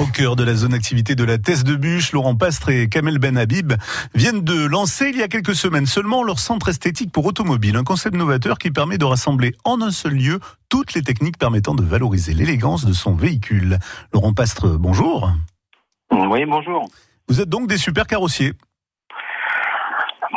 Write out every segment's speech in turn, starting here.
Au cœur de la zone activité de la Thèse de Bûche, Laurent Pastre et Kamel Ben Habib viennent de lancer il y a quelques semaines seulement leur centre esthétique pour automobile, un concept novateur qui permet de rassembler en un seul lieu toutes les techniques permettant de valoriser l'élégance de son véhicule. Laurent Pastre, bonjour. Oui, bonjour. Vous êtes donc des super carrossiers.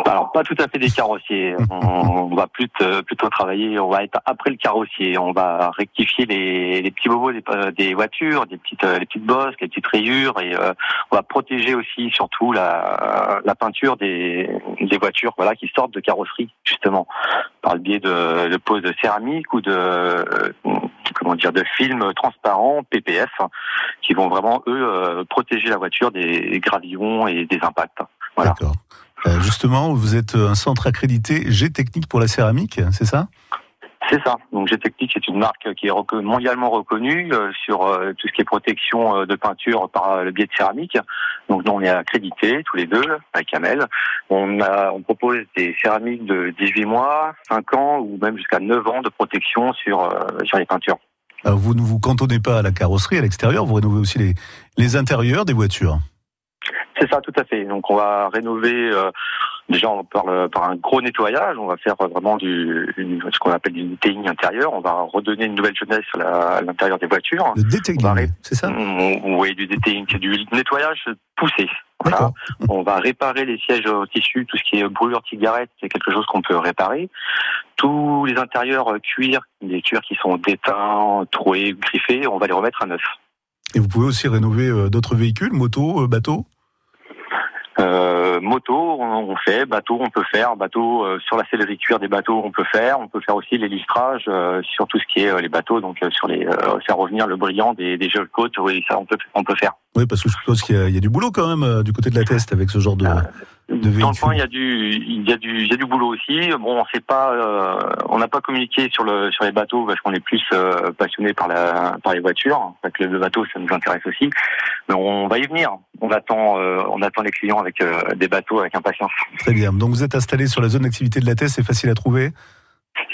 Alors pas tout à fait des carrossiers. On va plutôt, plutôt travailler. On va être après le carrossier. On va rectifier les, les petits bobos des, des, voitures, des petites les petites bosses, les petites rayures, et euh, on va protéger aussi surtout la, la peinture des, des voitures, voilà, qui sortent de carrosserie justement par le biais de, de poses de céramique ou de comment dire de films transparents PPF qui vont vraiment eux euh, protéger la voiture des gravillons et des impacts. Voilà. Euh, justement, vous êtes un centre accrédité G-Technique pour la céramique, c'est ça? C'est ça. Donc G-Technique, c'est une marque qui est mondialement reconnue euh, sur euh, tout ce qui est protection de peinture par le biais de céramique. Donc nous, on est accrédité tous les deux avec Amel. On, a, on propose des céramiques de 18 mois, 5 ans ou même jusqu'à 9 ans de protection sur, sur les peintures. Alors vous ne vous cantonnez pas à la carrosserie, à l'extérieur, vous rénovez aussi les, les intérieurs des voitures? C'est ça, tout à fait. Donc on va rénover. Euh, déjà, on parle par un gros nettoyage. On va faire vraiment du ce qu'on appelle du detailing intérieur. On va redonner une nouvelle jeunesse à l'intérieur des voitures. Le detailing, c'est ça mm, Oui, du detailing, du nettoyage poussé. Voilà. On va réparer les sièges au tissu, tout ce qui est brûlure cigarette, c'est quelque chose qu'on peut réparer. Tous les intérieurs cuir, les cuirs qui sont déteints, troués, griffés, on va les remettre à neuf. Et vous pouvez aussi rénover euh, d'autres véhicules, motos, euh, bateaux euh, moto, on, fait, bateau, on peut faire, bateau euh, sur la sellerie cuir des bateaux, on peut faire, on peut faire aussi les listrages euh, sur tout ce qui est les bateaux, donc sur les faire revenir le brillant des, des jeux côtes, oui, ça on peut on peut faire. Oui, parce que je suppose qu'il y, a du boulot quand même du côté de la test avec ce genre de. Dans le point, il y a du, il y a du, il y a du boulot aussi. Bon, on sait pas, euh, on n'a pas communiqué sur le, sur les bateaux parce qu'on est plus euh, passionné par la, par les voitures. Fait que le bateau, ça nous intéresse aussi. Mais on va y venir. On attend, euh, on attend les clients avec des bateaux avec impatience. Très bien. Donc vous êtes installé sur la zone d'activité de la TES, c'est facile à trouver?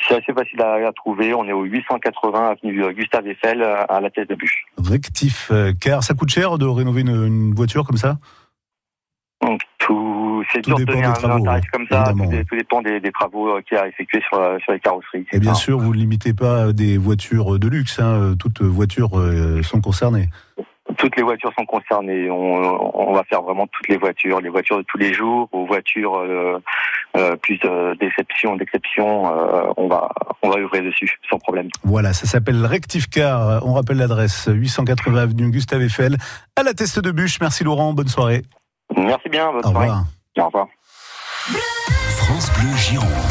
C'est assez facile à, trouver. On est au 880 avenue Gustave Eiffel à la Tête de Bûche. Rectif, car ça coûte cher de rénover une, une voiture comme ça? C'est dur de donner un, tarif comme ça. Tout, dépend des, des travaux euh, qu'il y a effectués sur, euh, sur les carrosseries. Et bien sûr, vous ne limitez pas des voitures de luxe. Hein. Toutes voitures euh, sont concernées. Toutes les voitures sont concernées. On, on, va faire vraiment toutes les voitures, les voitures de tous les jours, aux voitures euh, plus euh, d'exception, d'exception. on va on va ouvrir dessus sans problème. Voilà, ça s'appelle Rectif Car. On rappelle l'adresse 880 avenue Gustave Eiffel à la Teste de Bûche. Merci Laurent, bonne soirée. Merci bien, bonne Au soirée. Revoir. Au revoir. France Bleu Gironde.